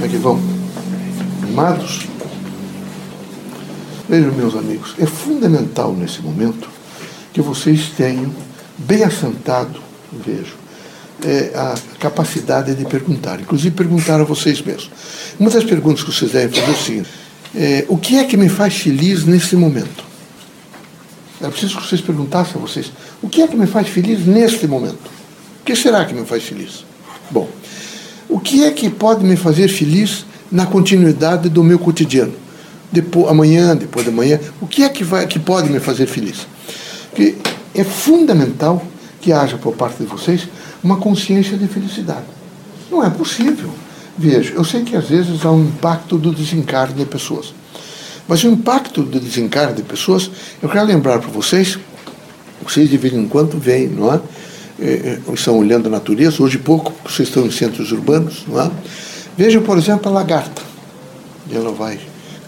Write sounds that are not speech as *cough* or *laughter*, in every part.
Como é que vão? Animados? Vejam, meus amigos, é fundamental nesse momento que vocês tenham bem assentado, vejo, é, a capacidade de perguntar, inclusive perguntar a vocês mesmos. Uma das perguntas que vocês devem fazer é o seguinte: é, o que é que me faz feliz nesse momento? Era preciso que vocês perguntassem a vocês: o que é que me faz feliz neste momento? O que será que me faz feliz? Bom, o que é que pode me fazer feliz na continuidade do meu cotidiano? Depois, amanhã, depois da manhã, o que é que, vai, que pode me fazer feliz? Porque é fundamental que haja por parte de vocês uma consciência de felicidade. Não é possível. Veja, eu sei que às vezes há um impacto do desencarne de pessoas. Mas o impacto do desencarne de pessoas, eu quero lembrar para vocês, vocês de vez em quando veem, não é? É, é estão olhando a natureza, hoje pouco, vocês estão em centros urbanos, não é? Vejam, por exemplo, a lagarta. Ela vai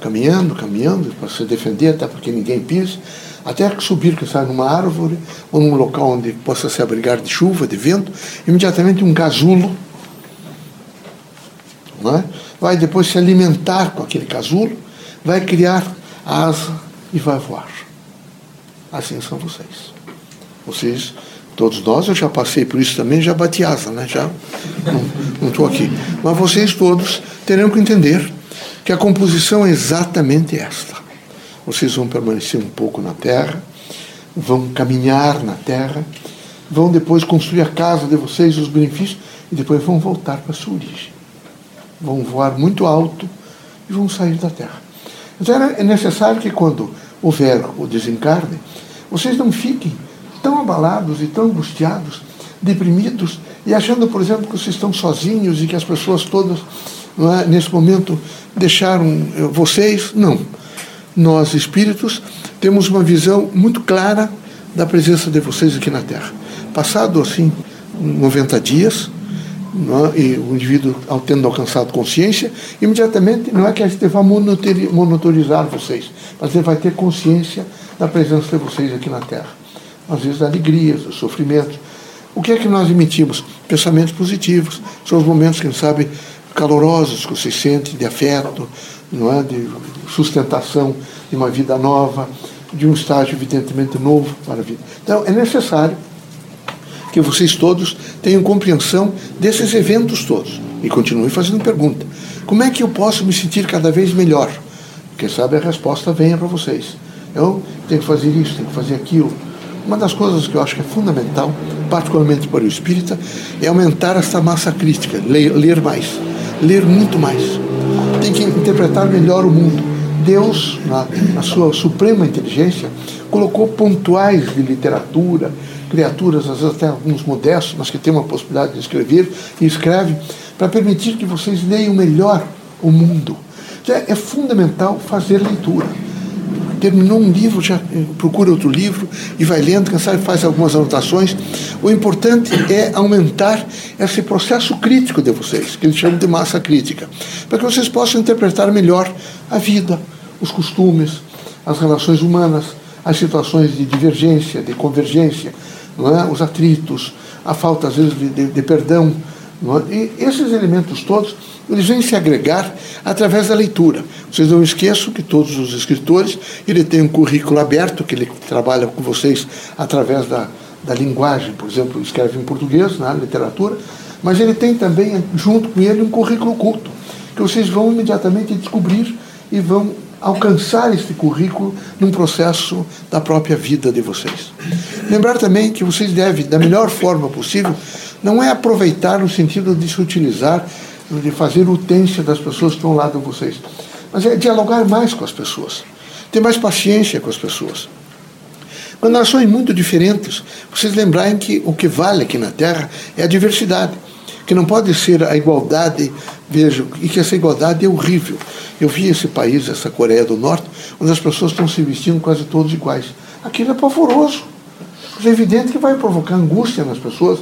caminhando, caminhando, para se defender, até porque ninguém pisa até subir, que sai numa árvore ou num local onde possa se abrigar de chuva, de vento, imediatamente um casulo é? vai depois se alimentar com aquele casulo, vai criar asa e vai voar. Assim são vocês. Vocês, todos nós, eu já passei por isso também, já bati asa, né? Já não estou aqui. Mas vocês todos terão que entender que a composição é exatamente esta. Vocês vão permanecer um pouco na terra, vão caminhar na terra, vão depois construir a casa de vocês, os benefícios, e depois vão voltar para a sua origem. Vão voar muito alto e vão sair da terra. Então é necessário que quando houver o desencarne, vocês não fiquem tão abalados e tão angustiados, deprimidos e achando, por exemplo, que vocês estão sozinhos e que as pessoas todas, é, nesse momento, deixaram eh, vocês. Não nós espíritos temos uma visão muito clara da presença de vocês aqui na Terra. Passado assim 90 dias, é? e o indivíduo tendo alcançado consciência, imediatamente não é que a gente vai monitorizar vocês, mas ele vai ter consciência da presença de vocês aqui na Terra. Às vezes alegrias, sofrimentos. O que é que nós emitimos? Pensamentos positivos. São os momentos, quem sabe, calorosos que vocês sentem, de afeto, não é? de sustentação de uma vida nova, de um estágio evidentemente novo para a vida. Então é necessário que vocês todos tenham compreensão desses eventos todos e continuem fazendo pergunta. Como é que eu posso me sentir cada vez melhor? Quem sabe a resposta venha para vocês. Eu tenho que fazer isso, tenho que fazer aquilo. Uma das coisas que eu acho que é fundamental, particularmente para o espírita, é aumentar essa massa crítica, ler, ler mais, ler muito mais tem que interpretar melhor o mundo. Deus, na, na sua suprema inteligência, colocou pontuais de literatura, criaturas, às vezes até alguns modestos, mas que têm uma possibilidade de escrever e escrevem, para permitir que vocês leiam melhor o mundo. É, é fundamental fazer leitura terminou um livro, já procura outro livro e vai lendo, quem sabe faz algumas anotações. O importante é aumentar esse processo crítico de vocês, que eles chamam de massa crítica, para que vocês possam interpretar melhor a vida, os costumes, as relações humanas, as situações de divergência, de convergência, é? os atritos, a falta, às vezes, de, de, de perdão. É? E esses elementos todos eles vêm se agregar através da leitura. Vocês não esqueçam que todos os escritores, ele tem um currículo aberto, que ele trabalha com vocês através da, da linguagem, por exemplo, escreve em português, na literatura, mas ele tem também, junto com ele, um currículo oculto, que vocês vão imediatamente descobrir e vão alcançar este currículo num processo da própria vida de vocês. Lembrar também que vocês devem, da melhor forma possível, não é aproveitar no sentido de se utilizar de fazer utência das pessoas que estão ao lado de vocês. Mas é dialogar mais com as pessoas, ter mais paciência com as pessoas. Quando elas são muito diferentes, vocês lembrarem que o que vale aqui na Terra é a diversidade, que não pode ser a igualdade, vejo, e que essa igualdade é horrível. Eu vi esse país, essa Coreia do Norte, onde as pessoas estão se vestindo quase todos iguais. Aquilo é pavoroso. É evidente que vai provocar angústia nas pessoas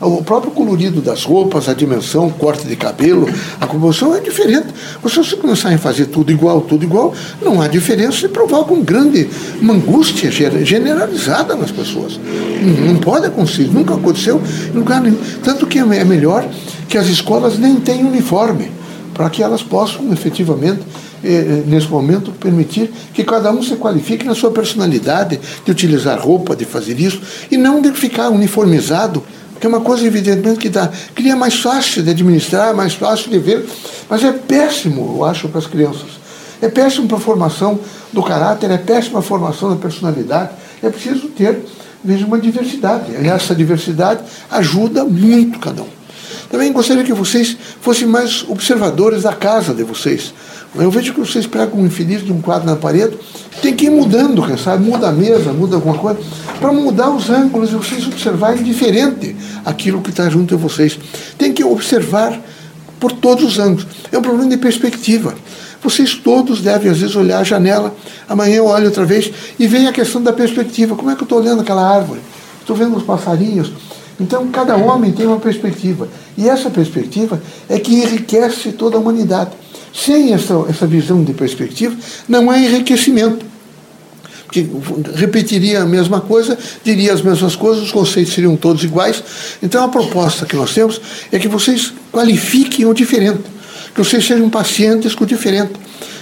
o próprio colorido das roupas, a dimensão, o corte de cabelo, a composição é diferente. Se você começar a fazer tudo igual, tudo igual, não há diferença e provoca um grande, uma angústia generalizada nas pessoas. Não pode acontecer, nunca aconteceu em lugar nenhum. Tanto que é melhor que as escolas nem tenham uniforme para que elas possam efetivamente, eh, eh, nesse momento, permitir que cada um se qualifique na sua personalidade, de utilizar roupa, de fazer isso, e não de ficar uniformizado, que é uma coisa evidentemente que dá, cria mais fácil de administrar, mais fácil de ver, mas é péssimo, eu acho, para as crianças. É péssimo para a formação do caráter, é péssimo para a formação da personalidade. É preciso ter, veja, uma diversidade. E essa diversidade ajuda muito cada um. Também gostaria que vocês fossem mais observadores da casa de vocês. Eu vejo que vocês pegam um infeliz de um quadro na parede, tem que ir mudando, sabe, muda a mesa, muda alguma coisa, para mudar os ângulos e vocês observarem diferente aquilo que está junto de vocês. Tem que observar por todos os ângulos. É um problema de perspectiva. Vocês todos devem, às vezes, olhar a janela, amanhã eu olho outra vez, e vem a questão da perspectiva. Como é que eu estou olhando aquela árvore? Estou vendo os passarinhos, então, cada homem tem uma perspectiva. E essa perspectiva é que enriquece toda a humanidade. Sem essa, essa visão de perspectiva, não há enriquecimento. Porque repetiria a mesma coisa, diria as mesmas coisas, os conceitos seriam todos iguais. Então, a proposta que nós temos é que vocês qualifiquem o diferente, que vocês sejam pacientes com o diferente,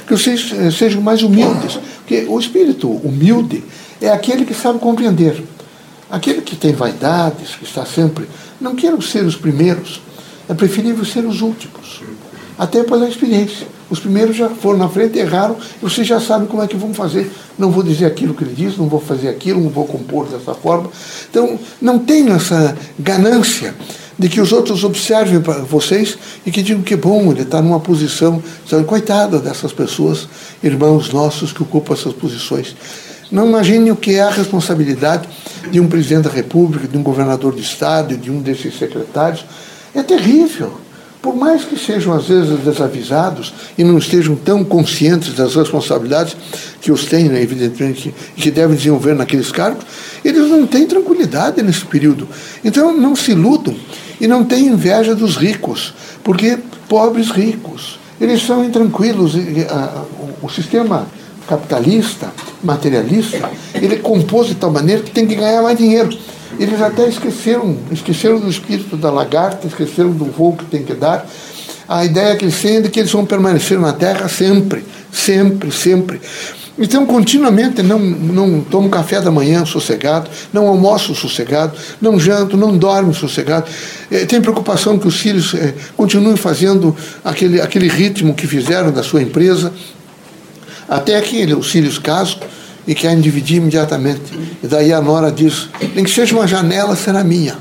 que vocês eh, sejam mais humildes. Porque o espírito humilde é aquele que sabe compreender Aquele que tem vaidades, que está sempre. Não quero ser os primeiros, é preferível ser os últimos. Até pela experiência. Os primeiros já foram na frente, erraram, e vocês já sabem como é que vão fazer. Não vou dizer aquilo que ele diz, não vou fazer aquilo, não vou compor dessa forma. Então, não tenho essa ganância de que os outros observem para vocês e que digam que bom, ele está numa posição. Coitada dessas pessoas, irmãos nossos que ocupam essas posições. Não imagine o que é a responsabilidade de um presidente da República, de um governador de Estado, de um desses secretários. É terrível. Por mais que sejam, às vezes, desavisados e não estejam tão conscientes das responsabilidades que os têm, né, evidentemente, que, devem desenvolver naqueles cargos, eles não têm tranquilidade nesse período. Então, não se iludam e não tenham inveja dos ricos, porque pobres ricos, eles são intranquilos. O sistema capitalista, materialista, ele compôs de tal maneira que tem que ganhar mais dinheiro. Eles até esqueceram, esqueceram do espírito da lagarta, esqueceram do voo que tem que dar. A ideia que eles têm é de que eles vão permanecer na Terra sempre, sempre, sempre. Então, continuamente, não, não tomo café da manhã sossegado, não almoço sossegado, não janto, não dormo sossegado. É, tem preocupação que os filhos é, continuem fazendo aquele, aquele ritmo que fizeram da sua empresa, até que os filhos casam e querem dividir imediatamente. E daí a nora diz, tem que seja uma janela, será minha.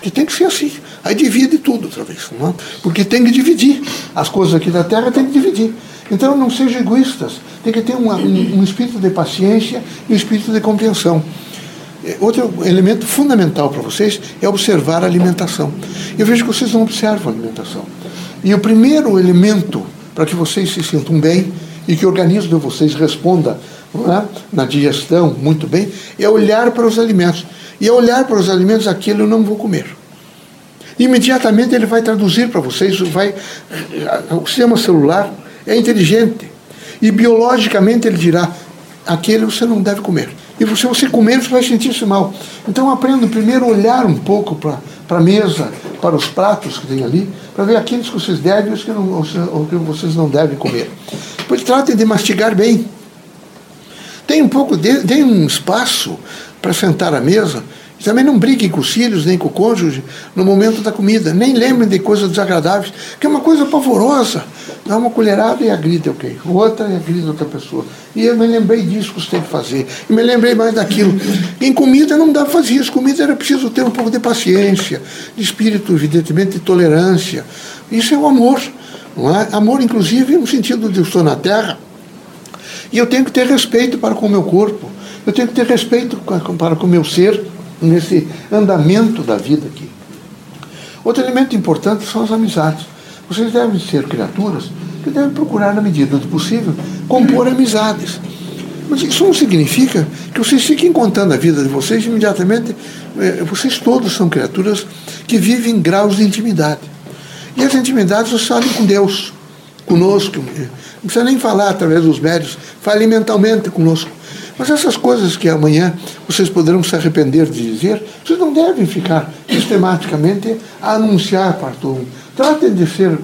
Que tem que ser assim. Aí divide tudo outra vez. Não é? Porque tem que dividir. As coisas aqui da terra tem que dividir. Então não sejam egoístas. Tem que ter um, um espírito de paciência e um espírito de compreensão. É, outro elemento fundamental para vocês é observar a alimentação. Eu vejo que vocês não observam a alimentação. E o primeiro elemento para que vocês se sintam bem e que o organismo de vocês responda é? na digestão muito bem, é olhar para os alimentos. E é olhar para os alimentos, aquilo eu não vou comer. Imediatamente ele vai traduzir para vocês, vai, o sistema celular é inteligente. E biologicamente ele dirá, aquele você não deve comer. E se você comer, você vai sentir-se mal. Então aprenda primeiro a olhar um pouco para a mesa, para os pratos que tem ali, para ver aqueles que vocês devem e os que, não, os que vocês não devem comer. Depois tratem de mastigar bem. Tem um pouco, dê, um espaço para sentar à mesa. Também não briguem com os filhos, nem com o cônjuge no momento da comida. Nem lembrem de coisas desagradáveis, que é uma coisa pavorosa. Dá uma colherada e agride alguém, outra e agride outra pessoa. E eu me lembrei disso que você tem que fazer. E me lembrei mais daquilo. Em comida não dá para fazer isso. Comida era preciso ter um pouco de paciência, de espírito, evidentemente, de tolerância. Isso é o amor. Não é? Amor, inclusive, no sentido de eu estou na terra e eu tenho que ter respeito para com o meu corpo. Eu tenho que ter respeito para com o meu ser nesse andamento da vida aqui. Outro elemento importante são as amizades. Vocês devem ser criaturas que devem procurar, na medida do possível, compor amizades. Mas isso não significa que vocês fiquem contando a vida de vocês imediatamente. Eh, vocês todos são criaturas que vivem em graus de intimidade. E as intimidades vocês sabem com Deus, conosco. Não precisa nem falar através dos médios, fale mentalmente conosco. Mas essas coisas que amanhã vocês poderão se arrepender de dizer, vocês não devem ficar sistematicamente a anunciar para todo mundo. Tratem de ser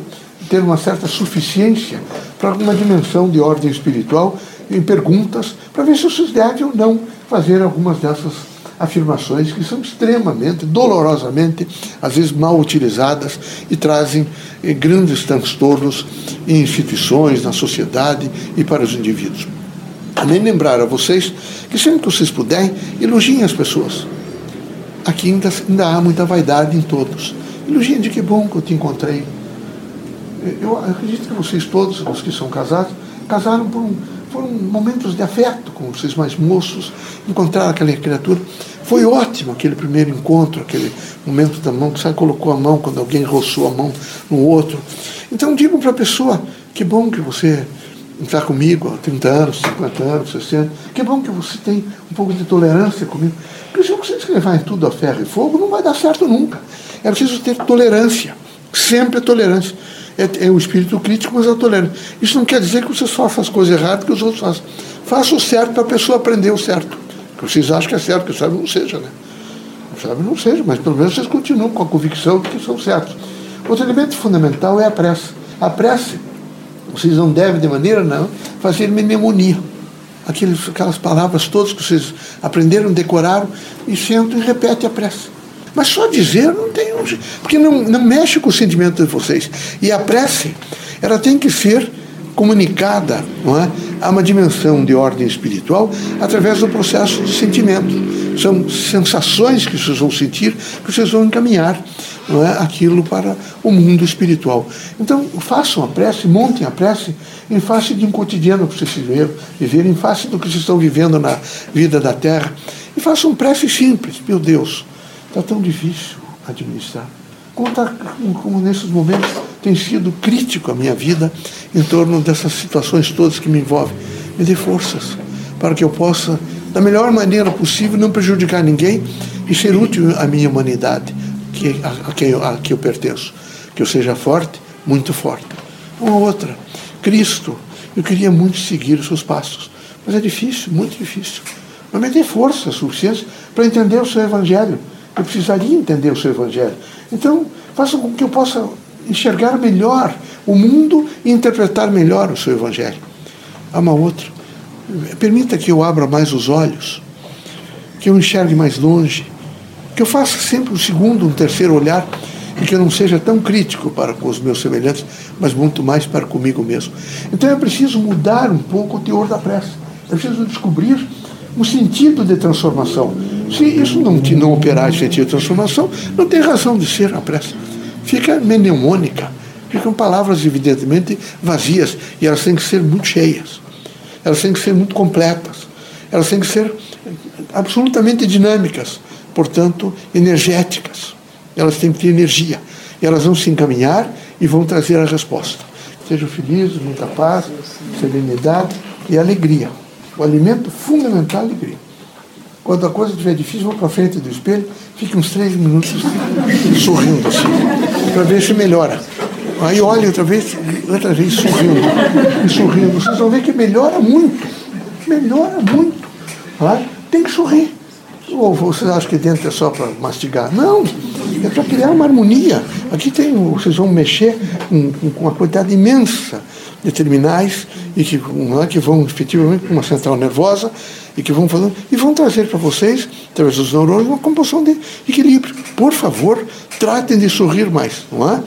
ter uma certa suficiência para uma dimensão de ordem espiritual em perguntas, para ver se vocês devem ou não fazer algumas dessas afirmações que são extremamente, dolorosamente, às vezes mal utilizadas e trazem eh, grandes transtornos em instituições, na sociedade e para os indivíduos. Também lembrar a vocês que sempre que vocês puderem, elogiem as pessoas. Aqui ainda, ainda há muita vaidade em todos. Elogiem de que bom que eu te encontrei. Eu acredito que vocês todos, os que são casados, casaram por um, foram momentos de afeto com vocês mais moços, encontraram aquela criatura. Foi ótimo aquele primeiro encontro, aquele momento da mão, que você colocou a mão quando alguém roçou a mão no outro. Então digam para a pessoa, que bom que você está comigo há 30 anos, 50 anos, 60. Que bom que você tem um pouco de tolerância comigo. Porque se você escrever em tudo a ferro e fogo, não vai dar certo nunca. É preciso ter tolerância. Sempre tolerância. É, é o espírito crítico, mas é tolerância. Isso não quer dizer que você só faça as coisas erradas que os outros fazem. Faça o certo para a pessoa aprender o certo. Que vocês acham que é certo, que sabe não seja, né? Sabe não seja, mas pelo menos vocês continuam com a convicção de que são certos. Outro elemento fundamental é a prece. A prece vocês não devem, de maneira não, fazer mnemonia. Aquelas palavras todas que vocês aprenderam, decoraram, e sentam e repetem a prece. Mas só dizer não tem. Porque não, não mexe com o sentimento de vocês. E a prece, ela tem que ser comunicada não é, a uma dimensão de ordem espiritual através do processo de sentimento. São sensações que vocês vão sentir, que vocês vão encaminhar não é, aquilo para o mundo espiritual. Então, façam a prece, montem a prece em face de um cotidiano que vocês viveram, em face do que vocês estão vivendo na vida da terra. E façam prece simples. Meu Deus, está tão difícil administrar. Como, como nesses momentos tem sido crítico a minha vida em torno dessas situações todas que me envolvem. Me dê forças para que eu possa, da melhor maneira possível, não prejudicar ninguém e ser útil à minha humanidade, que, a, a, quem, eu, a que eu pertenço. Que eu seja forte, muito forte. Uma outra, Cristo, eu queria muito seguir os seus passos, mas é difícil, muito difícil. Mas me dê força suficiente para entender o seu Evangelho. Eu precisaria entender o seu Evangelho. Então, faça com que eu possa enxergar melhor o mundo e interpretar melhor o seu Evangelho. Há uma outra. Permita que eu abra mais os olhos, que eu enxergue mais longe, que eu faça sempre um segundo, um terceiro olhar e que eu não seja tão crítico para com os meus semelhantes, mas muito mais para comigo mesmo. Então é preciso mudar um pouco o teor da prece. É preciso descobrir um sentido de transformação. Se isso não, não operar esse sentido de transformação, não tem razão de ser a prece fica mnemônica. Ficam palavras, evidentemente, vazias. E elas têm que ser muito cheias. Elas têm que ser muito completas. Elas têm que ser absolutamente dinâmicas, portanto, energéticas. Elas têm que ter energia. E elas vão se encaminhar e vão trazer a resposta. Sejam felizes, muita paz, serenidade e alegria. O alimento fundamental é a alegria. Quando a coisa estiver difícil, vou para frente do espelho, fique uns três minutos *laughs* sorrindo assim, para ver se melhora. Aí olha outra vez, outra vez sorrindo, e sorrindo. Vocês vão ver que melhora muito. Melhora muito. Tá? Tem que sorrir. Ou vocês acham que dentro é só para mastigar? Não, é para criar uma harmonia. Aqui tem, vocês vão mexer com, com uma quantidade imensa de terminais e que, é, que vão efetivamente com uma central nervosa e que vão falando e vão trazer para vocês, através dos neurônios, uma composição de equilíbrio. Por favor, tratem de sorrir mais, não é?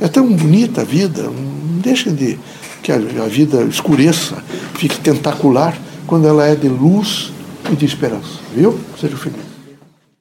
É tão bonita a vida, não deixem de que a, a vida escureça, fique tentacular, quando ela é de luz e de esperança. Viu? Seja feliz.